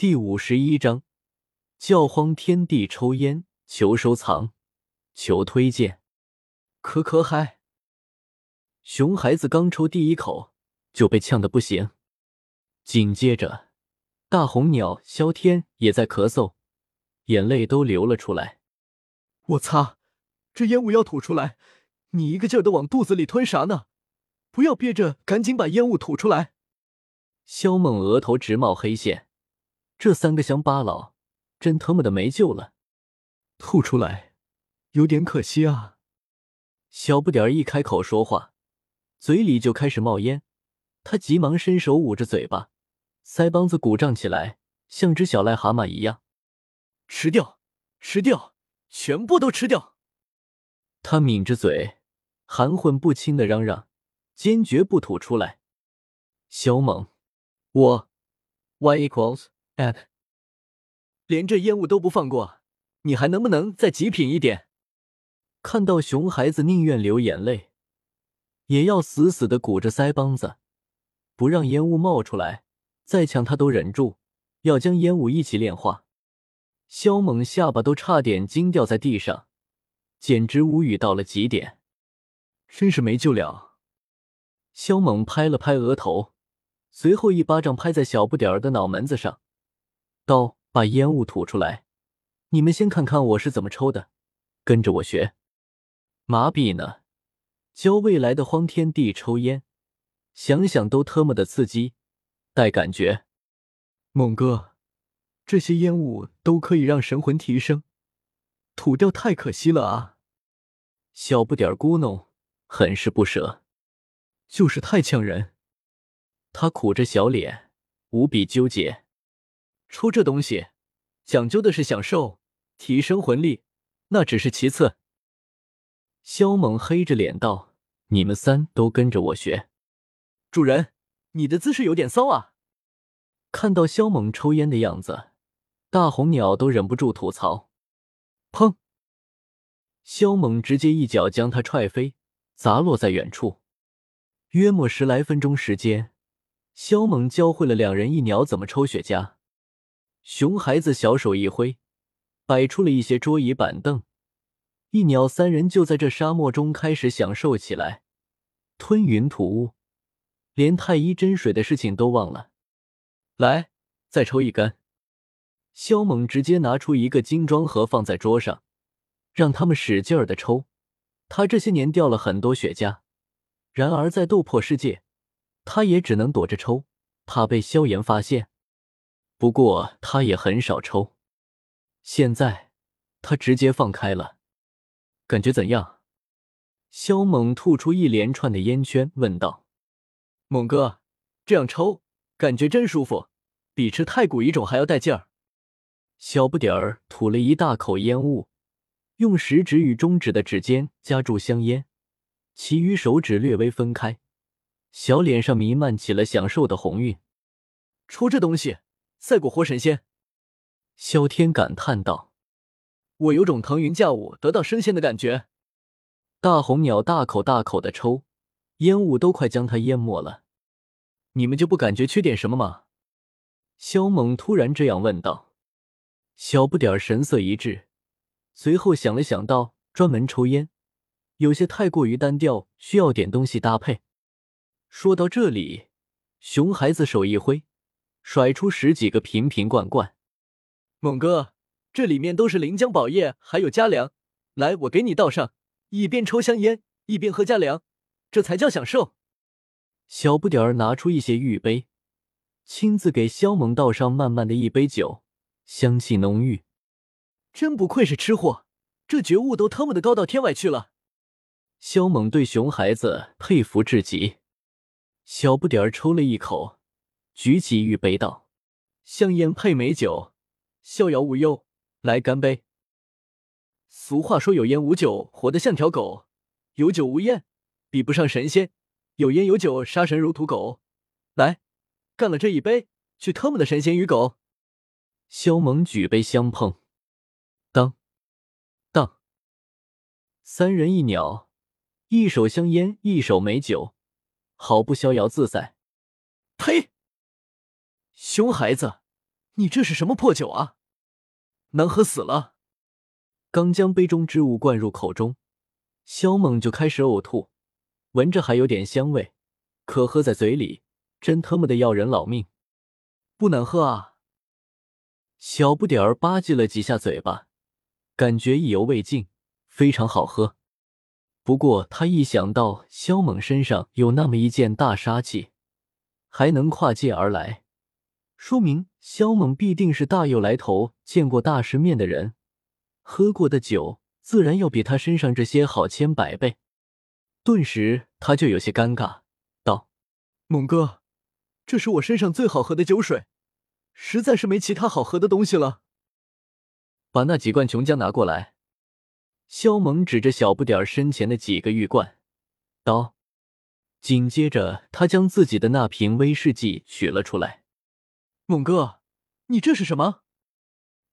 第五十一章：教荒天地抽烟，求收藏，求推荐。可可嗨！熊孩子刚抽第一口就被呛得不行，紧接着大红鸟萧天也在咳嗽，眼泪都流了出来。我擦，这烟雾要吐出来！你一个劲儿的往肚子里吞啥呢？不要憋着，赶紧把烟雾吐出来！萧猛额头直冒黑线，这三个乡巴佬真他妈的没救了！吐出来，有点可惜啊。小不点儿一开口说话，嘴里就开始冒烟，他急忙伸手捂着嘴巴，腮帮子鼓胀起来，像只小癞蛤蟆一样。吃掉，吃掉，全部都吃掉！他抿着嘴，含混不清的嚷嚷，坚决不吐出来。小猛，我 y equals 连这烟雾都不放过，你还能不能再极品一点？看到熊孩子宁愿流眼泪，也要死死的鼓着腮帮子，不让烟雾冒出来，再呛他都忍住，要将烟雾一起炼化。肖猛下巴都差点惊掉在地上，简直无语到了极点，真是没救了。肖猛拍了拍额头，随后一巴掌拍在小不点儿的脑门子上，道：“把烟雾吐出来！你们先看看我是怎么抽的，跟着我学。”麻痹呢？教未来的荒天地抽烟，想想都特么的刺激，带感觉。猛哥，这些烟雾都可以让神魂提升，吐掉太可惜了啊！小不点儿咕哝，很是不舍，就是太呛人。他苦着小脸，无比纠结。抽这东西，讲究的是享受，提升魂力，那只是其次。萧猛黑着脸道：“你们三都跟着我学。”主人，你的姿势有点骚啊！看到萧猛抽烟的样子，大红鸟都忍不住吐槽。砰！萧猛直接一脚将他踹飞，砸落在远处。约莫十来分钟时间，萧猛教会了两人一鸟怎么抽雪茄。熊孩子小手一挥，摆出了一些桌椅板凳。一鸟三人就在这沙漠中开始享受起来，吞云吐雾，连太医针水的事情都忘了。来，再抽一根。萧猛直接拿出一个精装盒放在桌上，让他们使劲儿的抽。他这些年掉了很多雪茄，然而在斗破世界，他也只能躲着抽，怕被萧炎发现。不过他也很少抽，现在他直接放开了。感觉怎样？萧猛吐出一连串的烟圈，问道：“猛哥，这样抽感觉真舒服，比吃太古一种还要带劲儿。”小不点儿吐了一大口烟雾，用食指与中指的指尖夹住香烟，其余手指略微分开，小脸上弥漫起了享受的红晕。抽这东西赛过活神仙，萧天感叹道。我有种腾云驾雾、得到升仙的感觉。大红鸟大口大口的抽，烟雾都快将它淹没了。你们就不感觉缺点什么吗？萧猛突然这样问道。小不点神色一滞，随后想了想，道：“专门抽烟，有些太过于单调，需要点东西搭配。”说到这里，熊孩子手一挥，甩出十几个瓶瓶罐罐。猛哥。这里面都是临江宝液，还有佳粮。来，我给你倒上，一边抽香烟，一边喝佳粮，这才叫享受。小不点儿拿出一些玉杯，亲自给萧猛倒上满满的一杯酒，香气浓郁。真不愧是吃货，这觉悟都特么的高到天外去了。萧猛对熊孩子佩服至极。小不点儿抽了一口，举起玉杯道：“香烟配美酒，逍遥无忧。”来干杯！俗话说有烟无酒活得像条狗，有酒无烟比不上神仙，有烟有酒杀神如屠狗。来，干了这一杯，去特么的神仙与狗！萧猛举杯相碰，当当，三人一鸟，一手香烟，一手美酒，好不逍遥自在。呸！熊孩子，你这是什么破酒啊？难喝死了！刚将杯中之物灌入口中，萧猛就开始呕吐，闻着还有点香味，可喝在嘴里真他妈的要人老命！不难喝啊！小不点儿吧唧了几下嘴巴，感觉意犹未尽，非常好喝。不过他一想到萧猛身上有那么一件大杀器，还能跨界而来，说明萧猛必定是大有来头、见过大世面的人，喝过的酒自然要比他身上这些好千百倍。顿时他就有些尴尬，道：“猛哥，这是我身上最好喝的酒水，实在是没其他好喝的东西了。把那几罐琼浆拿过来。”萧猛指着小不点儿身前的几个玉罐，道：“紧接着，他将自己的那瓶威士忌取了出来。猛哥，你这是什么？”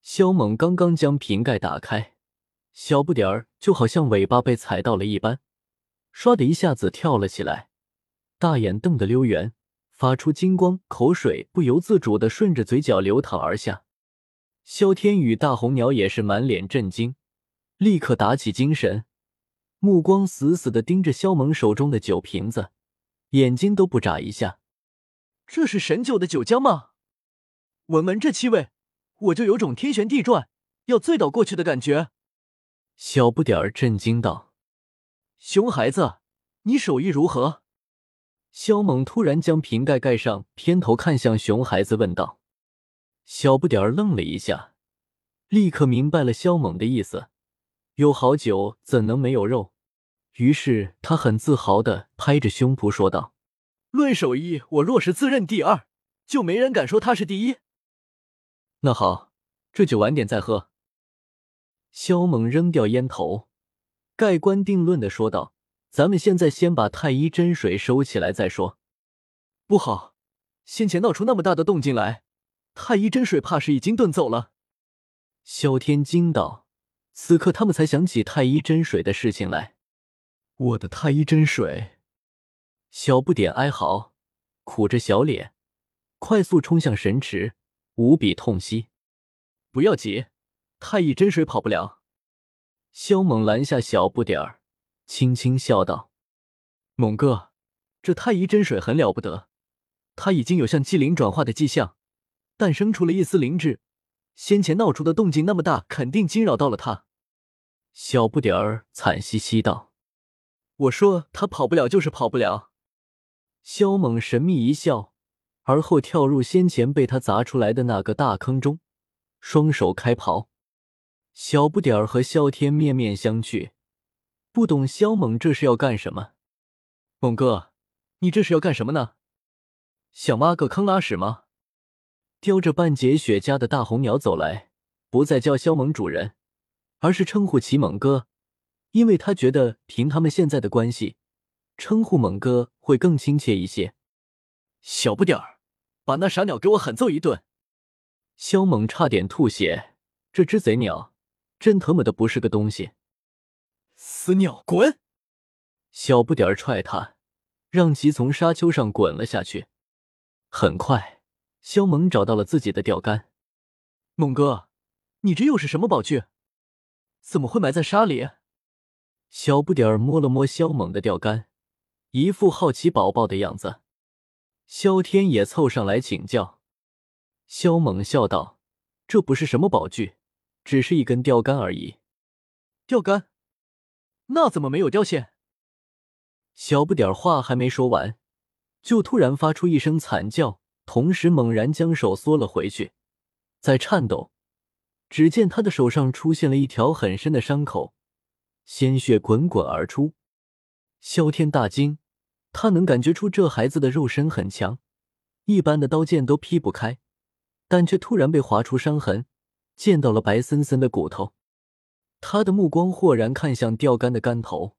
肖猛刚刚将瓶盖打开，小不点儿就好像尾巴被踩到了一般，唰的一下子跳了起来，大眼瞪得溜圆，发出金光，口水不由自主的顺着嘴角流淌而下。萧天与大红鸟也是满脸震惊。立刻打起精神，目光死死的盯着肖猛手中的酒瓶子，眼睛都不眨一下。这是神酒的酒浆吗？闻闻这气味，我就有种天旋地转，要醉倒过去的感觉。小不点儿震惊道：“熊孩子，你手艺如何？”萧猛突然将瓶盖盖上，偏头看向熊孩子问道。小不点儿愣了一下，立刻明白了萧猛的意思。有好酒怎能没有肉？于是他很自豪的拍着胸脯说道：“论手艺，我若是自认第二，就没人敢说他是第一。”那好，这酒晚点再喝。萧猛扔掉烟头，盖棺定论的说道：“咱们现在先把太医真水收起来再说。”不好，先前闹出那么大的动静来，太医真水怕是已经遁走了。萧天惊道。此刻，他们才想起太医真水的事情来。我的太医真水！小不点哀嚎，苦着小脸，快速冲向神池，无比痛惜。不要急，太乙真水跑不了。萧猛拦下小不点儿，轻轻笑道：“猛哥，这太乙真水很了不得，他已经有向机灵转化的迹象，诞生出了一丝灵智。”先前闹出的动静那么大，肯定惊扰到了他。小不点儿惨兮兮道：“我说他跑不了，就是跑不了。”萧猛神秘一笑，而后跳入先前被他砸出来的那个大坑中，双手开刨。小不点儿和萧天面面相觑，不懂萧猛这是要干什么。猛哥，你这是要干什么呢？想挖个坑拉屎吗？叼着半截雪茄的大红鸟走来，不再叫萧猛主人，而是称呼其猛哥，因为他觉得凭他们现在的关系，称呼猛哥会更亲切一些。小不点儿，把那傻鸟给我狠揍一顿！萧猛差点吐血，这只贼鸟真他妈的不是个东西！死鸟，滚！小不点儿踹他，让其从沙丘上滚了下去。很快。萧猛找到了自己的钓竿，猛哥，你这又是什么宝具？怎么会埋在沙里？小不点儿摸了摸萧猛的钓竿，一副好奇宝宝的样子。萧天也凑上来请教。萧猛笑道：“这不是什么宝具，只是一根钓竿而已。”钓竿？那怎么没有钓线？小不点儿话还没说完，就突然发出一声惨叫。同时，猛然将手缩了回去，在颤抖。只见他的手上出现了一条很深的伤口，鲜血滚滚而出。萧天大惊，他能感觉出这孩子的肉身很强，一般的刀剑都劈不开，但却突然被划出伤痕，见到了白森森的骨头。他的目光豁然看向钓竿的竿头，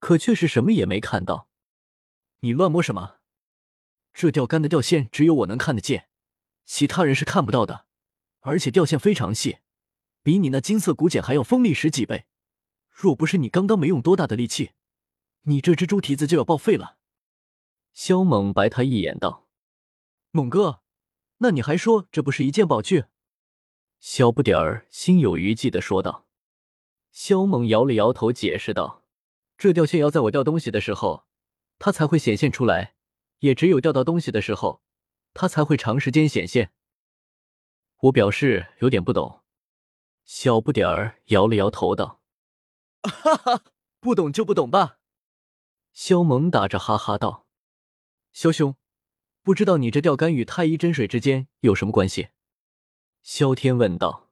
可却是什么也没看到。你乱摸什么？这钓竿的钓线只有我能看得见，其他人是看不到的。而且钓线非常细，比你那金色骨剪还要锋利十几倍。若不是你刚刚没用多大的力气，你这只猪蹄子就要报废了。萧猛白他一眼道：“猛哥，那你还说这不是一件宝具？小不点儿心有余悸的说道。萧猛摇了摇头，解释道：“这吊线要在我掉东西的时候，它才会显现出来，也只有掉到东西的时候，它才会长时间显现。”我表示有点不懂。小不点儿摇了摇头道：“哈哈，不懂就不懂吧。”肖猛打着哈哈道：“萧兄，不知道你这钓竿与太医真水之间有什么关系？”萧天问道。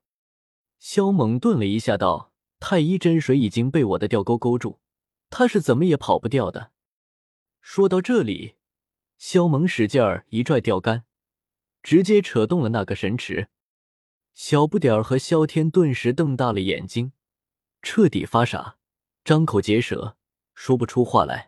萧猛顿了一下道。太医真水已经被我的钓钩勾住，他是怎么也跑不掉的。说到这里，萧猛使劲儿一拽钓竿，直接扯动了那个神池。小不点儿和萧天顿时瞪大了眼睛，彻底发傻，张口结舌，说不出话来。